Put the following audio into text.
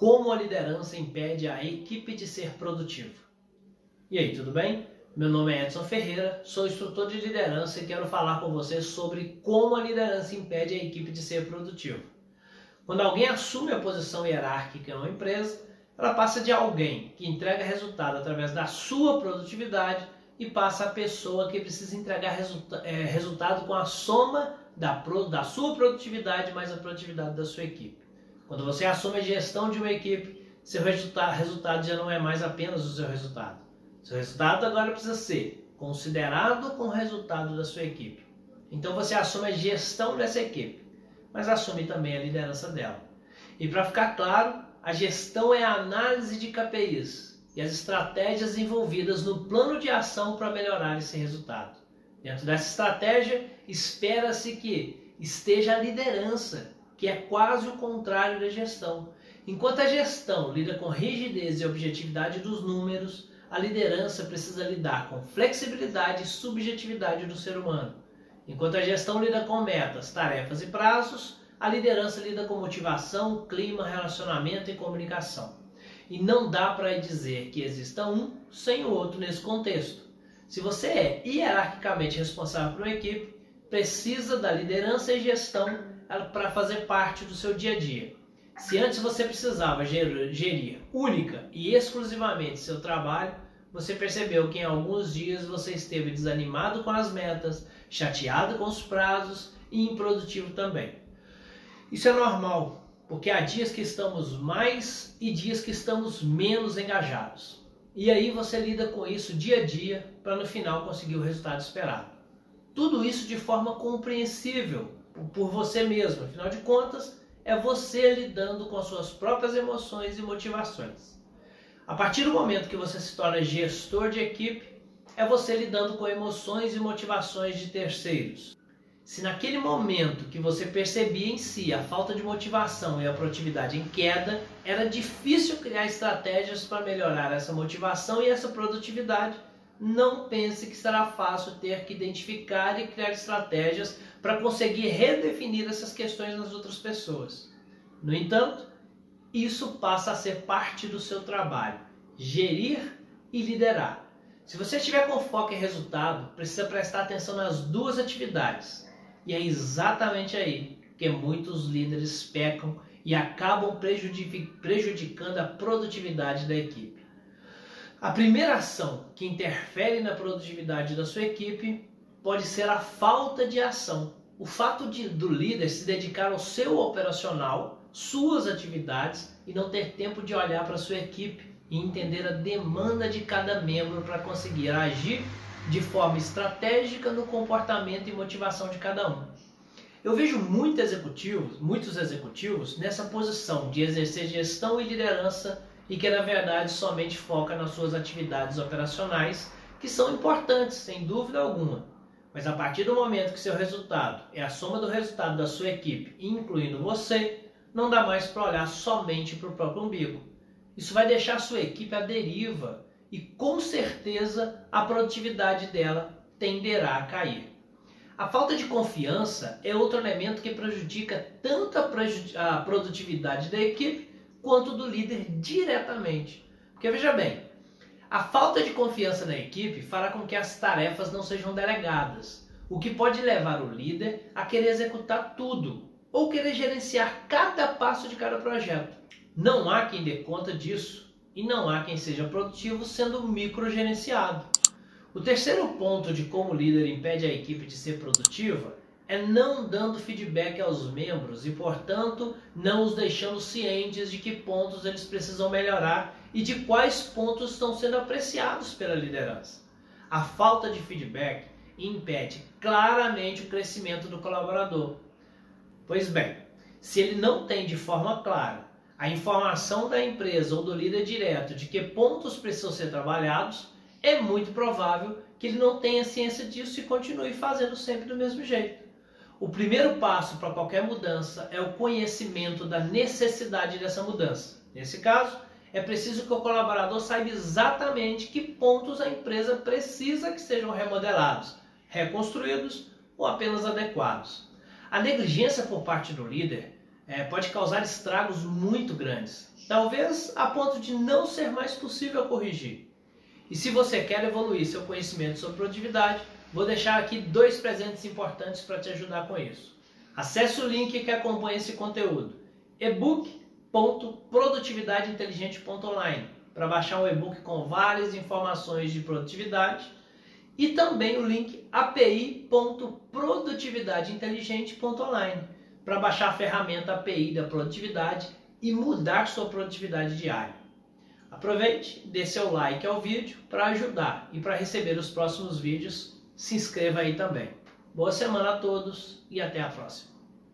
Como a liderança impede a equipe de ser produtiva? E aí, tudo bem? Meu nome é Edson Ferreira, sou instrutor de liderança e quero falar com você sobre como a liderança impede a equipe de ser produtiva. Quando alguém assume a posição hierárquica em uma empresa, ela passa de alguém que entrega resultado através da sua produtividade e passa a pessoa que precisa entregar resulta é, resultado com a soma da, da sua produtividade mais a produtividade da sua equipe. Quando você assume a gestão de uma equipe, seu resultado, resultado já não é mais apenas o seu resultado. Seu resultado agora precisa ser considerado com o resultado da sua equipe. Então você assume a gestão dessa equipe, mas assume também a liderança dela. E para ficar claro, a gestão é a análise de KPIs e as estratégias envolvidas no plano de ação para melhorar esse resultado. Dentro dessa estratégia, espera-se que esteja a liderança, que é quase o contrário da gestão. Enquanto a gestão lida com rigidez e objetividade dos números, a liderança precisa lidar com flexibilidade e subjetividade do ser humano. Enquanto a gestão lida com metas, tarefas e prazos, a liderança lida com motivação, clima, relacionamento e comunicação. E não dá para dizer que exista um sem o outro nesse contexto. Se você é hierarquicamente responsável por uma equipe, precisa da liderança e gestão para fazer parte do seu dia a dia. Se antes você precisava gerir única e exclusivamente seu trabalho, você percebeu que em alguns dias você esteve desanimado com as metas, chateado com os prazos e improdutivo também. Isso é normal, porque há dias que estamos mais e dias que estamos menos engajados. E aí você lida com isso dia a dia para no final conseguir o resultado esperado. Tudo isso de forma compreensível por você mesmo. Afinal de contas, é você lidando com as suas próprias emoções e motivações. A partir do momento que você se torna gestor de equipe, é você lidando com emoções e motivações de terceiros. Se naquele momento que você percebia em si a falta de motivação e a produtividade em queda, era difícil criar estratégias para melhorar essa motivação e essa produtividade, não pense que será fácil ter que identificar e criar estratégias para conseguir redefinir essas questões nas outras pessoas. No entanto, isso passa a ser parte do seu trabalho: gerir e liderar. Se você estiver com foco em resultado, precisa prestar atenção nas duas atividades e é exatamente aí que muitos líderes pecam e acabam prejudicando a produtividade da equipe. A primeira ação que interfere na produtividade da sua equipe pode ser a falta de ação. O fato de, do líder se dedicar ao seu operacional, suas atividades e não ter tempo de olhar para sua equipe e entender a demanda de cada membro para conseguir agir de forma estratégica no comportamento e motivação de cada um. Eu vejo muitos executivos, muitos executivos nessa posição de exercer gestão e liderança e que na verdade somente foca nas suas atividades operacionais, que são importantes, sem dúvida alguma. Mas a partir do momento que seu resultado é a soma do resultado da sua equipe, incluindo você, não dá mais para olhar somente para o próprio umbigo. Isso vai deixar a sua equipe à deriva e com certeza a produtividade dela tenderá a cair. A falta de confiança é outro elemento que prejudica tanto a produtividade da equipe quanto do líder diretamente. Porque veja bem, a falta de confiança na equipe fará com que as tarefas não sejam delegadas, o que pode levar o líder a querer executar tudo ou querer gerenciar cada passo de cada projeto. Não há quem dê conta disso e não há quem seja produtivo sendo microgerenciado. O terceiro ponto de como o líder impede a equipe de ser produtiva é não dando feedback aos membros e, portanto, não os deixando cientes de que pontos eles precisam melhorar e de quais pontos estão sendo apreciados pela liderança. A falta de feedback impede claramente o crescimento do colaborador. Pois bem, se ele não tem de forma clara a informação da empresa ou do líder direto de que pontos precisam ser trabalhados, é muito provável que ele não tenha ciência disso e continue fazendo sempre do mesmo jeito. O primeiro passo para qualquer mudança é o conhecimento da necessidade dessa mudança. Nesse caso, é preciso que o colaborador saiba exatamente que pontos a empresa precisa que sejam remodelados, reconstruídos ou apenas adequados. A negligência por parte do líder é, pode causar estragos muito grandes. talvez a ponto de não ser mais possível corrigir. E se você quer evoluir seu conhecimento sobre produtividade, vou deixar aqui dois presentes importantes para te ajudar com isso. Acesse o link que acompanha esse conteúdo: ebook.produtividadeinteligente.online para baixar um e-book com várias informações de produtividade e também o link api.produtividadeinteligente.online para baixar a ferramenta API da produtividade e mudar sua produtividade diária. Aproveite, dê seu like ao vídeo para ajudar e para receber os próximos vídeos, se inscreva aí também. Boa semana a todos e até a próxima.